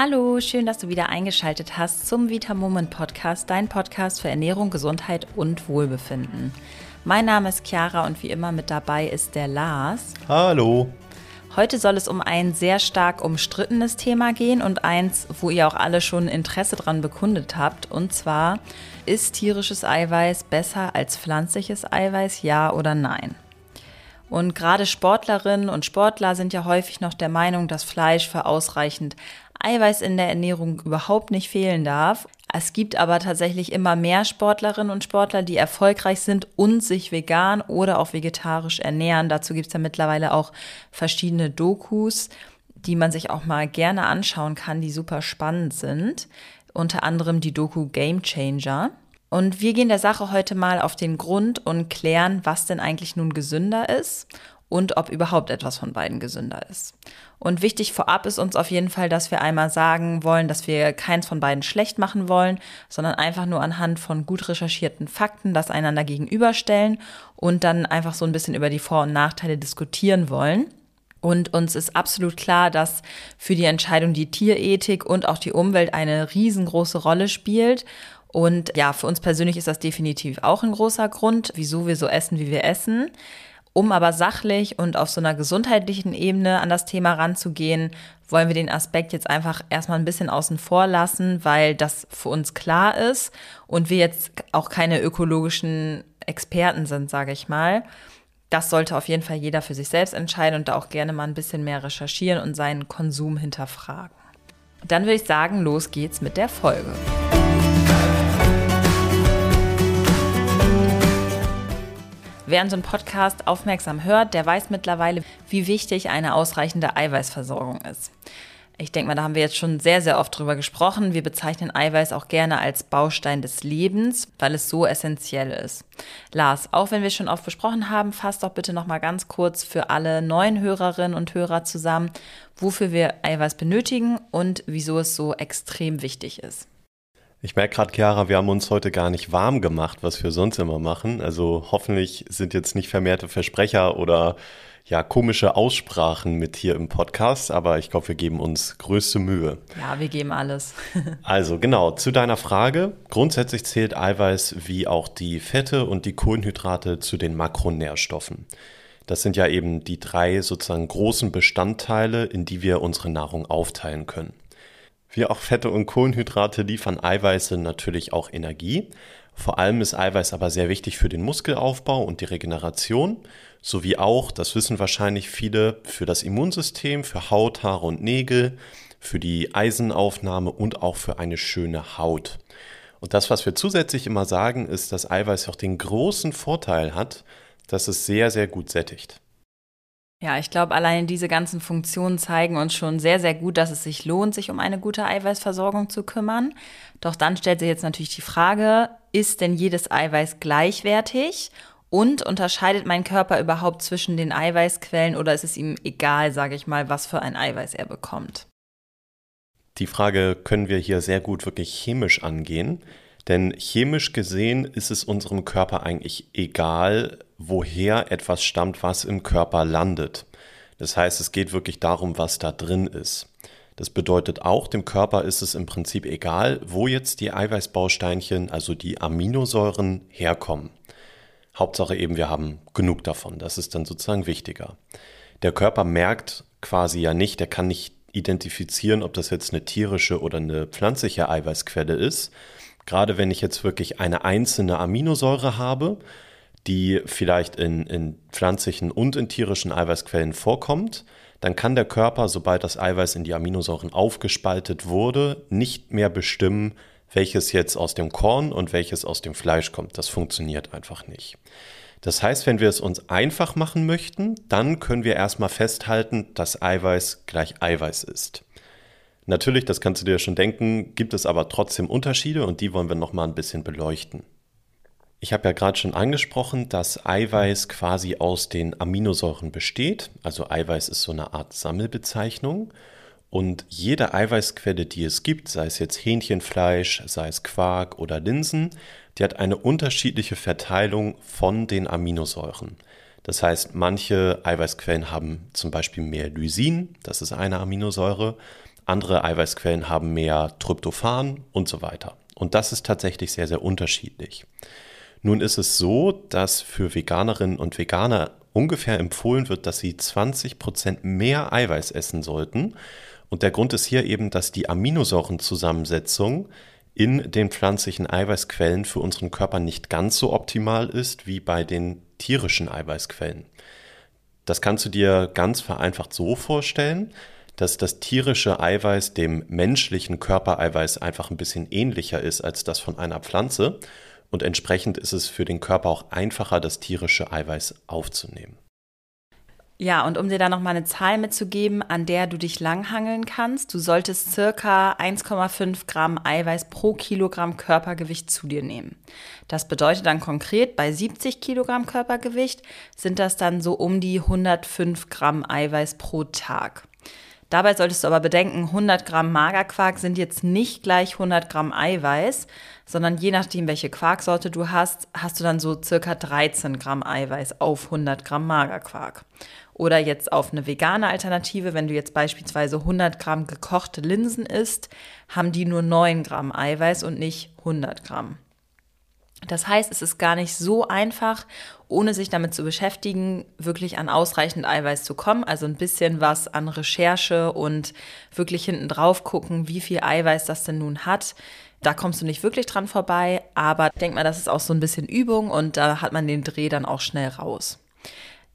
Hallo, schön, dass du wieder eingeschaltet hast zum Vita Moment Podcast, dein Podcast für Ernährung, Gesundheit und Wohlbefinden. Mein Name ist Chiara und wie immer mit dabei ist der Lars. Hallo. Heute soll es um ein sehr stark umstrittenes Thema gehen und eins, wo ihr auch alle schon Interesse dran bekundet habt. Und zwar, ist tierisches Eiweiß besser als pflanzliches Eiweiß, ja oder nein? Und gerade Sportlerinnen und Sportler sind ja häufig noch der Meinung, dass Fleisch für ausreichend Eiweiß in der Ernährung überhaupt nicht fehlen darf. Es gibt aber tatsächlich immer mehr Sportlerinnen und Sportler, die erfolgreich sind und sich vegan oder auch vegetarisch ernähren. Dazu gibt es ja mittlerweile auch verschiedene Dokus, die man sich auch mal gerne anschauen kann, die super spannend sind. Unter anderem die Doku Game Changer. Und wir gehen der Sache heute mal auf den Grund und klären, was denn eigentlich nun gesünder ist und ob überhaupt etwas von beiden gesünder ist. Und wichtig vorab ist uns auf jeden Fall, dass wir einmal sagen wollen, dass wir keins von beiden schlecht machen wollen, sondern einfach nur anhand von gut recherchierten Fakten das einander gegenüberstellen und dann einfach so ein bisschen über die Vor- und Nachteile diskutieren wollen. Und uns ist absolut klar, dass für die Entscheidung die Tierethik und auch die Umwelt eine riesengroße Rolle spielt. Und ja, für uns persönlich ist das definitiv auch ein großer Grund, wieso wir so essen, wie wir essen. Um aber sachlich und auf so einer gesundheitlichen Ebene an das Thema ranzugehen, wollen wir den Aspekt jetzt einfach erstmal ein bisschen außen vor lassen, weil das für uns klar ist und wir jetzt auch keine ökologischen Experten sind, sage ich mal. Das sollte auf jeden Fall jeder für sich selbst entscheiden und da auch gerne mal ein bisschen mehr recherchieren und seinen Konsum hinterfragen. Dann würde ich sagen, los geht's mit der Folge. Wer unseren Podcast aufmerksam hört, der weiß mittlerweile, wie wichtig eine ausreichende Eiweißversorgung ist. Ich denke mal, da haben wir jetzt schon sehr, sehr oft drüber gesprochen. Wir bezeichnen Eiweiß auch gerne als Baustein des Lebens, weil es so essentiell ist. Lars, auch wenn wir schon oft besprochen haben, fasst doch bitte noch mal ganz kurz für alle neuen Hörerinnen und Hörer zusammen, wofür wir Eiweiß benötigen und wieso es so extrem wichtig ist. Ich merke gerade, Chiara, wir haben uns heute gar nicht warm gemacht, was wir sonst immer machen. Also hoffentlich sind jetzt nicht vermehrte Versprecher oder ja, komische Aussprachen mit hier im Podcast, aber ich glaube, wir geben uns größte Mühe. Ja, wir geben alles. also genau, zu deiner Frage. Grundsätzlich zählt Eiweiß wie auch die Fette und die Kohlenhydrate zu den Makronährstoffen. Das sind ja eben die drei sozusagen großen Bestandteile, in die wir unsere Nahrung aufteilen können. Wie auch Fette und Kohlenhydrate liefern Eiweiße natürlich auch Energie. Vor allem ist Eiweiß aber sehr wichtig für den Muskelaufbau und die Regeneration, sowie auch, das wissen wahrscheinlich viele, für das Immunsystem, für Haut, Haare und Nägel, für die Eisenaufnahme und auch für eine schöne Haut. Und das, was wir zusätzlich immer sagen, ist, dass Eiweiß auch den großen Vorteil hat, dass es sehr, sehr gut sättigt. Ja, ich glaube, allein diese ganzen Funktionen zeigen uns schon sehr, sehr gut, dass es sich lohnt, sich um eine gute Eiweißversorgung zu kümmern. Doch dann stellt sich jetzt natürlich die Frage, ist denn jedes Eiweiß gleichwertig? Und unterscheidet mein Körper überhaupt zwischen den Eiweißquellen oder ist es ihm egal, sage ich mal, was für ein Eiweiß er bekommt? Die Frage können wir hier sehr gut wirklich chemisch angehen. Denn chemisch gesehen ist es unserem Körper eigentlich egal, woher etwas stammt, was im Körper landet. Das heißt, es geht wirklich darum, was da drin ist. Das bedeutet auch, dem Körper ist es im Prinzip egal, wo jetzt die Eiweißbausteinchen, also die Aminosäuren, herkommen. Hauptsache eben, wir haben genug davon. Das ist dann sozusagen wichtiger. Der Körper merkt quasi ja nicht, der kann nicht identifizieren, ob das jetzt eine tierische oder eine pflanzliche Eiweißquelle ist, Gerade wenn ich jetzt wirklich eine einzelne Aminosäure habe, die vielleicht in, in pflanzlichen und in tierischen Eiweißquellen vorkommt, dann kann der Körper, sobald das Eiweiß in die Aminosäuren aufgespaltet wurde, nicht mehr bestimmen, welches jetzt aus dem Korn und welches aus dem Fleisch kommt. Das funktioniert einfach nicht. Das heißt, wenn wir es uns einfach machen möchten, dann können wir erstmal festhalten, dass Eiweiß gleich Eiweiß ist. Natürlich, das kannst du dir schon denken, gibt es aber trotzdem Unterschiede und die wollen wir nochmal ein bisschen beleuchten. Ich habe ja gerade schon angesprochen, dass Eiweiß quasi aus den Aminosäuren besteht. Also Eiweiß ist so eine Art Sammelbezeichnung. Und jede Eiweißquelle, die es gibt, sei es jetzt Hähnchenfleisch, sei es Quark oder Linsen, die hat eine unterschiedliche Verteilung von den Aminosäuren. Das heißt, manche Eiweißquellen haben zum Beispiel mehr Lysin, das ist eine Aminosäure, andere Eiweißquellen haben mehr Tryptophan und so weiter. Und das ist tatsächlich sehr, sehr unterschiedlich. Nun ist es so, dass für Veganerinnen und Veganer ungefähr empfohlen wird, dass sie 20 Prozent mehr Eiweiß essen sollten. Und der Grund ist hier eben, dass die Aminosäurenzusammensetzung in den pflanzlichen Eiweißquellen für unseren Körper nicht ganz so optimal ist wie bei den tierischen Eiweißquellen. Das kannst du dir ganz vereinfacht so vorstellen, dass das tierische Eiweiß dem menschlichen Körpereiweiß einfach ein bisschen ähnlicher ist als das von einer Pflanze und entsprechend ist es für den Körper auch einfacher, das tierische Eiweiß aufzunehmen. Ja, und um dir da noch mal eine Zahl mitzugeben, an der du dich langhangeln kannst, du solltest circa 1,5 Gramm Eiweiß pro Kilogramm Körpergewicht zu dir nehmen. Das bedeutet dann konkret, bei 70 Kilogramm Körpergewicht sind das dann so um die 105 Gramm Eiweiß pro Tag. Dabei solltest du aber bedenken, 100 Gramm Magerquark sind jetzt nicht gleich 100 Gramm Eiweiß, sondern je nachdem, welche Quarksorte du hast, hast du dann so circa 13 Gramm Eiweiß auf 100 Gramm Magerquark. Oder jetzt auf eine vegane Alternative, wenn du jetzt beispielsweise 100 Gramm gekochte Linsen isst, haben die nur 9 Gramm Eiweiß und nicht 100 Gramm. Das heißt, es ist gar nicht so einfach, ohne sich damit zu beschäftigen, wirklich an ausreichend Eiweiß zu kommen. Also ein bisschen was an Recherche und wirklich hinten drauf gucken, wie viel Eiweiß das denn nun hat. Da kommst du nicht wirklich dran vorbei, aber denk mal, das ist auch so ein bisschen Übung und da hat man den Dreh dann auch schnell raus.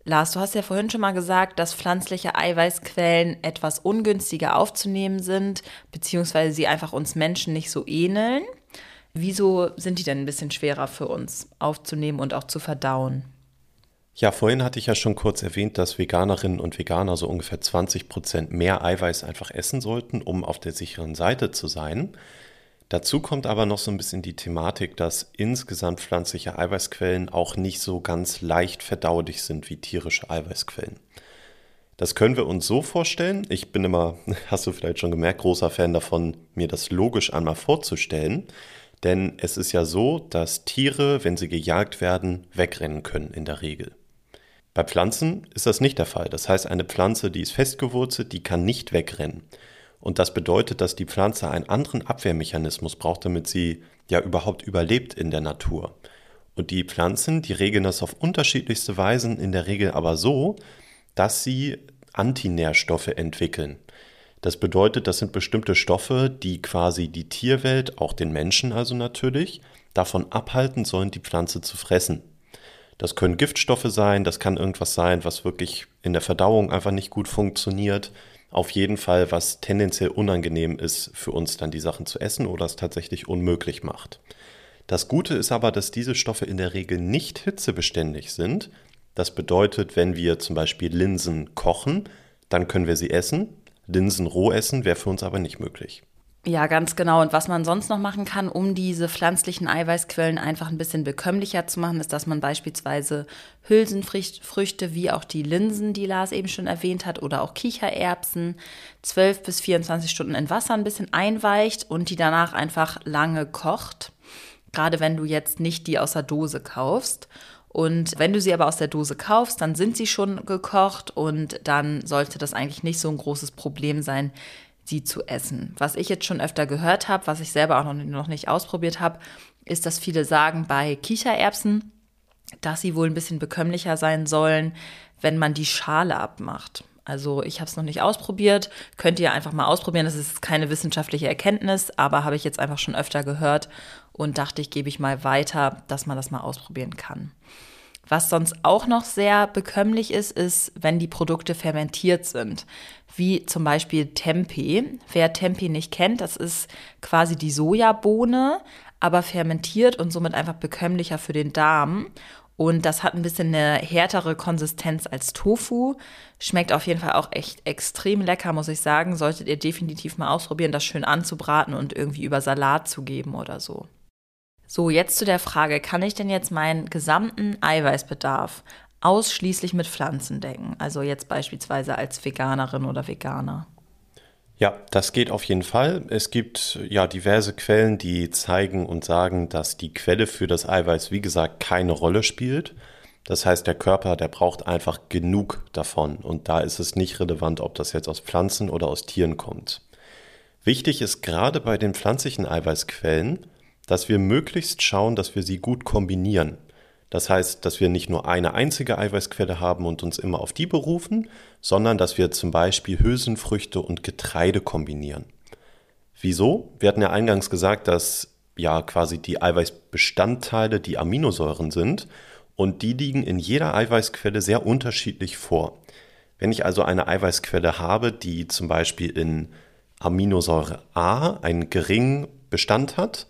Lars, du hast ja vorhin schon mal gesagt, dass pflanzliche Eiweißquellen etwas ungünstiger aufzunehmen sind, beziehungsweise sie einfach uns Menschen nicht so ähneln. Wieso sind die denn ein bisschen schwerer für uns aufzunehmen und auch zu verdauen? Ja, vorhin hatte ich ja schon kurz erwähnt, dass Veganerinnen und Veganer so ungefähr 20 Prozent mehr Eiweiß einfach essen sollten, um auf der sicheren Seite zu sein. Dazu kommt aber noch so ein bisschen die Thematik, dass insgesamt pflanzliche Eiweißquellen auch nicht so ganz leicht verdaulich sind wie tierische Eiweißquellen. Das können wir uns so vorstellen. Ich bin immer, hast du vielleicht schon gemerkt, großer Fan davon, mir das logisch einmal vorzustellen. Denn es ist ja so, dass Tiere, wenn sie gejagt werden, wegrennen können in der Regel. Bei Pflanzen ist das nicht der Fall. Das heißt, eine Pflanze, die ist festgewurzelt, die kann nicht wegrennen. Und das bedeutet, dass die Pflanze einen anderen Abwehrmechanismus braucht, damit sie ja überhaupt überlebt in der Natur. Und die Pflanzen, die regeln das auf unterschiedlichste Weisen, in der Regel aber so, dass sie Antinährstoffe entwickeln. Das bedeutet, das sind bestimmte Stoffe, die quasi die Tierwelt, auch den Menschen also natürlich, davon abhalten sollen, die Pflanze zu fressen. Das können Giftstoffe sein, das kann irgendwas sein, was wirklich in der Verdauung einfach nicht gut funktioniert. Auf jeden Fall, was tendenziell unangenehm ist für uns dann die Sachen zu essen oder es tatsächlich unmöglich macht. Das Gute ist aber, dass diese Stoffe in der Regel nicht hitzebeständig sind. Das bedeutet, wenn wir zum Beispiel Linsen kochen, dann können wir sie essen, Linsen roh essen wäre für uns aber nicht möglich. Ja, ganz genau. Und was man sonst noch machen kann, um diese pflanzlichen Eiweißquellen einfach ein bisschen bekömmlicher zu machen, ist, dass man beispielsweise Hülsenfrüchte wie auch die Linsen, die Lars eben schon erwähnt hat, oder auch Kichererbsen 12 bis 24 Stunden in Wasser ein bisschen einweicht und die danach einfach lange kocht. Gerade wenn du jetzt nicht die aus der Dose kaufst. Und wenn du sie aber aus der Dose kaufst, dann sind sie schon gekocht und dann sollte das eigentlich nicht so ein großes Problem sein, sie zu essen. Was ich jetzt schon öfter gehört habe, was ich selber auch noch nicht ausprobiert habe, ist, dass viele sagen bei Kichererbsen, dass sie wohl ein bisschen bekömmlicher sein sollen, wenn man die Schale abmacht. Also ich habe es noch nicht ausprobiert, könnt ihr einfach mal ausprobieren. Das ist keine wissenschaftliche Erkenntnis, aber habe ich jetzt einfach schon öfter gehört und dachte ich, gebe ich mal weiter, dass man das mal ausprobieren kann. Was sonst auch noch sehr bekömmlich ist, ist, wenn die Produkte fermentiert sind, wie zum Beispiel Tempeh. Wer Tempeh nicht kennt, das ist quasi die Sojabohne, aber fermentiert und somit einfach bekömmlicher für den Darm. Und das hat ein bisschen eine härtere Konsistenz als Tofu. Schmeckt auf jeden Fall auch echt extrem lecker, muss ich sagen. Solltet ihr definitiv mal ausprobieren, das schön anzubraten und irgendwie über Salat zu geben oder so. So, jetzt zu der Frage, kann ich denn jetzt meinen gesamten Eiweißbedarf ausschließlich mit Pflanzen decken? Also jetzt beispielsweise als Veganerin oder Veganer. Ja, das geht auf jeden Fall. Es gibt ja diverse Quellen, die zeigen und sagen, dass die Quelle für das Eiweiß, wie gesagt, keine Rolle spielt. Das heißt, der Körper, der braucht einfach genug davon. Und da ist es nicht relevant, ob das jetzt aus Pflanzen oder aus Tieren kommt. Wichtig ist gerade bei den pflanzlichen Eiweißquellen, dass wir möglichst schauen, dass wir sie gut kombinieren. Das heißt, dass wir nicht nur eine einzige Eiweißquelle haben und uns immer auf die berufen, sondern dass wir zum Beispiel Hülsenfrüchte und Getreide kombinieren. Wieso? Wir hatten ja eingangs gesagt, dass ja quasi die Eiweißbestandteile die Aminosäuren sind und die liegen in jeder Eiweißquelle sehr unterschiedlich vor. Wenn ich also eine Eiweißquelle habe, die zum Beispiel in Aminosäure A einen geringen Bestand hat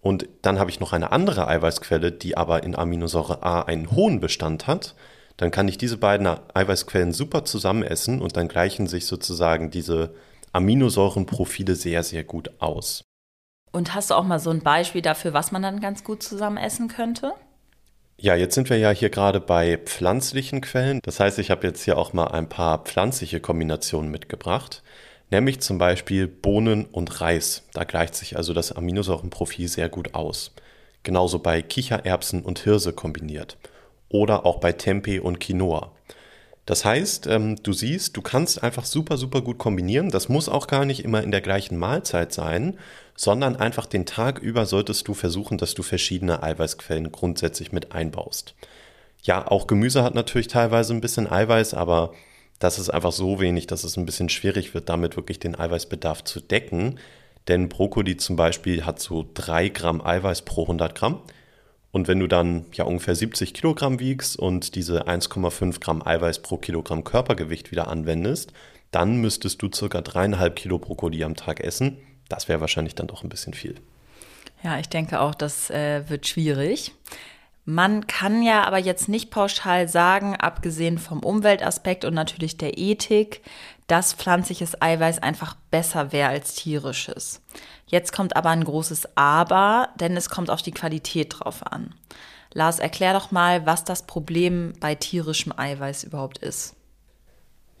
und dann habe ich noch eine andere Eiweißquelle, die aber in Aminosäure A einen hohen Bestand hat, dann kann ich diese beiden Eiweißquellen super zusammen essen und dann gleichen sich sozusagen diese Aminosäurenprofile sehr, sehr gut aus. Und hast du auch mal so ein Beispiel dafür, was man dann ganz gut zusammen essen könnte? Ja, jetzt sind wir ja hier gerade bei pflanzlichen Quellen. Das heißt, ich habe jetzt hier auch mal ein paar pflanzliche Kombinationen mitgebracht, nämlich zum Beispiel Bohnen und Reis. Da gleicht sich also das Aminosäurenprofil sehr gut aus. Genauso bei Kichererbsen und Hirse kombiniert. Oder auch bei Tempeh und Quinoa. Das heißt, ähm, du siehst, du kannst einfach super, super gut kombinieren. Das muss auch gar nicht immer in der gleichen Mahlzeit sein, sondern einfach den Tag über solltest du versuchen, dass du verschiedene Eiweißquellen grundsätzlich mit einbaust. Ja, auch Gemüse hat natürlich teilweise ein bisschen Eiweiß, aber das ist einfach so wenig, dass es ein bisschen schwierig wird, damit wirklich den Eiweißbedarf zu decken. Denn Brokkoli zum Beispiel hat so drei Gramm Eiweiß pro 100 Gramm. Und wenn du dann ja ungefähr 70 Kilogramm wiegst und diese 1,5 Gramm Eiweiß pro Kilogramm Körpergewicht wieder anwendest, dann müsstest du circa dreieinhalb Kilo Brokkoli am Tag essen. Das wäre wahrscheinlich dann doch ein bisschen viel. Ja, ich denke auch, das äh, wird schwierig. Man kann ja aber jetzt nicht pauschal sagen, abgesehen vom Umweltaspekt und natürlich der Ethik, dass pflanzliches Eiweiß einfach besser wäre als tierisches. Jetzt kommt aber ein großes Aber, denn es kommt auf die Qualität drauf an. Lars, erklär doch mal, was das Problem bei tierischem Eiweiß überhaupt ist.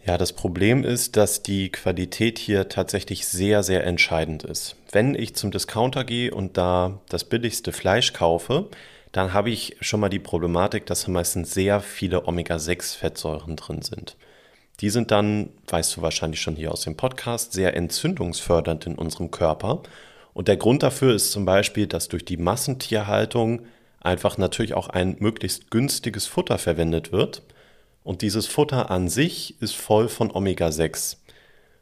Ja, das Problem ist, dass die Qualität hier tatsächlich sehr, sehr entscheidend ist. Wenn ich zum Discounter gehe und da das billigste Fleisch kaufe, dann habe ich schon mal die Problematik, dass meistens sehr viele Omega-6-Fettsäuren drin sind. Die sind dann, weißt du wahrscheinlich schon hier aus dem Podcast, sehr entzündungsfördernd in unserem Körper. Und der Grund dafür ist zum Beispiel, dass durch die Massentierhaltung einfach natürlich auch ein möglichst günstiges Futter verwendet wird. Und dieses Futter an sich ist voll von Omega-6.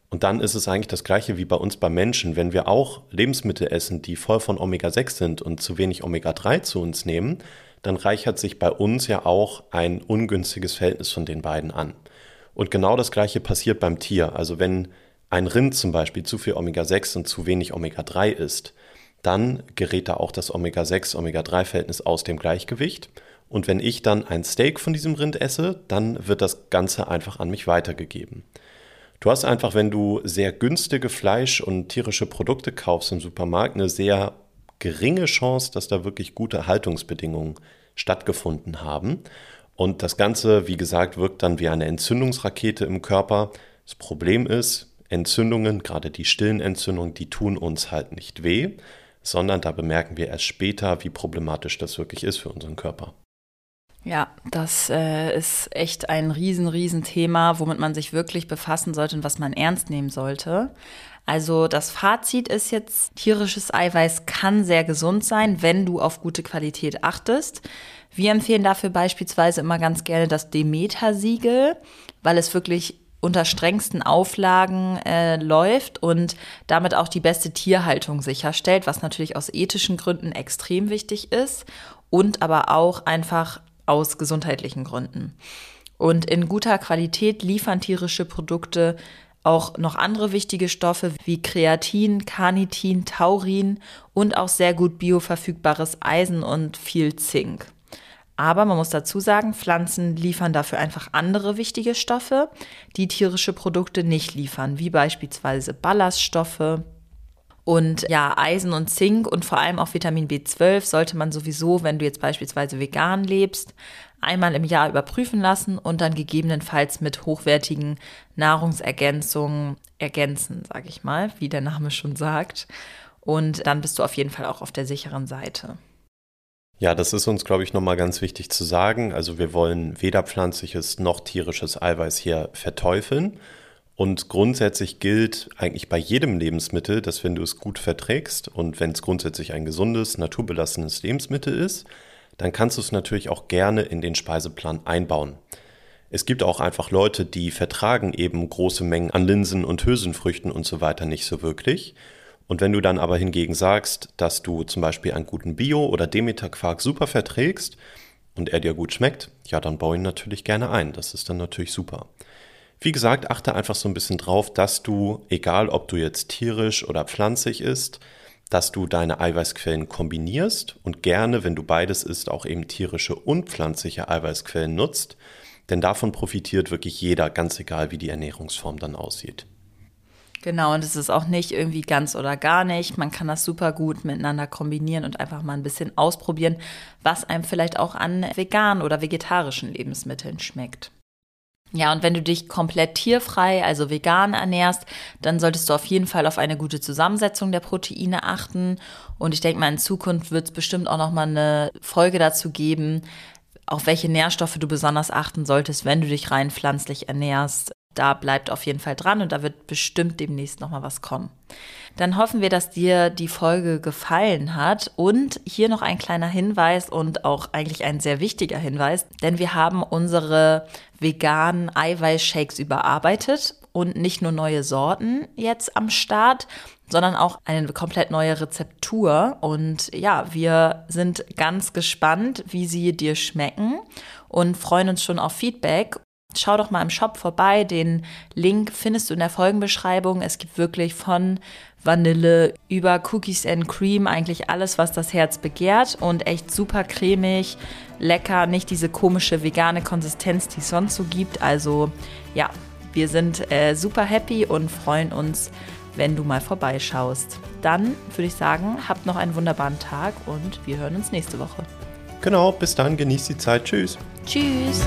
Und dann ist es eigentlich das gleiche wie bei uns bei Menschen. Wenn wir auch Lebensmittel essen, die voll von Omega-6 sind und zu wenig Omega-3 zu uns nehmen, dann reichert sich bei uns ja auch ein ungünstiges Verhältnis von den beiden an. Und genau das gleiche passiert beim Tier. Also wenn ein Rind zum Beispiel zu viel Omega-6 und zu wenig Omega-3 isst, dann gerät da auch das Omega-6-Omega-3-Verhältnis aus dem Gleichgewicht. Und wenn ich dann ein Steak von diesem Rind esse, dann wird das Ganze einfach an mich weitergegeben. Du hast einfach, wenn du sehr günstige Fleisch- und tierische Produkte kaufst im Supermarkt, eine sehr geringe Chance, dass da wirklich gute Haltungsbedingungen stattgefunden haben. Und das Ganze, wie gesagt, wirkt dann wie eine Entzündungsrakete im Körper. Das Problem ist, Entzündungen, gerade die stillen Entzündungen, die tun uns halt nicht weh, sondern da bemerken wir erst später, wie problematisch das wirklich ist für unseren Körper. Ja, das äh, ist echt ein riesen, riesen Thema, womit man sich wirklich befassen sollte und was man ernst nehmen sollte. Also das Fazit ist jetzt, tierisches Eiweiß kann sehr gesund sein, wenn du auf gute Qualität achtest. Wir empfehlen dafür beispielsweise immer ganz gerne das Demeter-Siegel, weil es wirklich unter strengsten Auflagen äh, läuft und damit auch die beste Tierhaltung sicherstellt, was natürlich aus ethischen Gründen extrem wichtig ist und aber auch einfach aus gesundheitlichen Gründen. Und in guter Qualität liefern tierische Produkte auch noch andere wichtige Stoffe wie Kreatin, Carnitin, Taurin und auch sehr gut bioverfügbares Eisen und viel Zink. Aber man muss dazu sagen, Pflanzen liefern dafür einfach andere wichtige Stoffe, die tierische Produkte nicht liefern, wie beispielsweise Ballaststoffe. Und ja, Eisen und Zink und vor allem auch Vitamin B12 sollte man sowieso, wenn du jetzt beispielsweise vegan lebst, einmal im Jahr überprüfen lassen und dann gegebenenfalls mit hochwertigen Nahrungsergänzungen ergänzen, sage ich mal, wie der Name schon sagt. Und dann bist du auf jeden Fall auch auf der sicheren Seite. Ja, das ist uns, glaube ich, nochmal ganz wichtig zu sagen. Also wir wollen weder pflanzliches noch tierisches Eiweiß hier verteufeln. Und grundsätzlich gilt eigentlich bei jedem Lebensmittel, dass wenn du es gut verträgst und wenn es grundsätzlich ein gesundes, naturbelassenes Lebensmittel ist, dann kannst du es natürlich auch gerne in den Speiseplan einbauen. Es gibt auch einfach Leute, die vertragen eben große Mengen an Linsen und Hülsenfrüchten und so weiter nicht so wirklich. Und wenn du dann aber hingegen sagst, dass du zum Beispiel einen guten Bio- oder Demeter-Quark super verträgst und er dir gut schmeckt, ja, dann bau ihn natürlich gerne ein. Das ist dann natürlich super. Wie gesagt, achte einfach so ein bisschen drauf, dass du, egal ob du jetzt tierisch oder pflanzlich isst, dass du deine Eiweißquellen kombinierst und gerne, wenn du beides isst, auch eben tierische und pflanzliche Eiweißquellen nutzt. Denn davon profitiert wirklich jeder, ganz egal wie die Ernährungsform dann aussieht. Genau, und es ist auch nicht irgendwie ganz oder gar nicht. Man kann das super gut miteinander kombinieren und einfach mal ein bisschen ausprobieren, was einem vielleicht auch an veganen oder vegetarischen Lebensmitteln schmeckt. Ja, und wenn du dich komplett tierfrei, also vegan ernährst, dann solltest du auf jeden Fall auf eine gute Zusammensetzung der Proteine achten. Und ich denke mal, in Zukunft wird es bestimmt auch noch mal eine Folge dazu geben, auf welche Nährstoffe du besonders achten solltest, wenn du dich rein pflanzlich ernährst. Da bleibt auf jeden Fall dran und da wird bestimmt demnächst noch mal was kommen. Dann hoffen wir, dass dir die Folge gefallen hat. Und hier noch ein kleiner Hinweis und auch eigentlich ein sehr wichtiger Hinweis, denn wir haben unsere veganen Eiweißshakes überarbeitet und nicht nur neue Sorten jetzt am Start, sondern auch eine komplett neue Rezeptur. Und ja, wir sind ganz gespannt, wie sie dir schmecken und freuen uns schon auf Feedback schau doch mal im Shop vorbei. Den Link findest du in der Folgenbeschreibung. Es gibt wirklich von Vanille über Cookies and Cream eigentlich alles, was das Herz begehrt und echt super cremig, lecker, nicht diese komische vegane Konsistenz, die es sonst so gibt. Also ja, wir sind äh, super happy und freuen uns, wenn du mal vorbeischaust. Dann würde ich sagen, habt noch einen wunderbaren Tag und wir hören uns nächste Woche. Genau, bis dann, genießt die Zeit. Tschüss. Tschüss.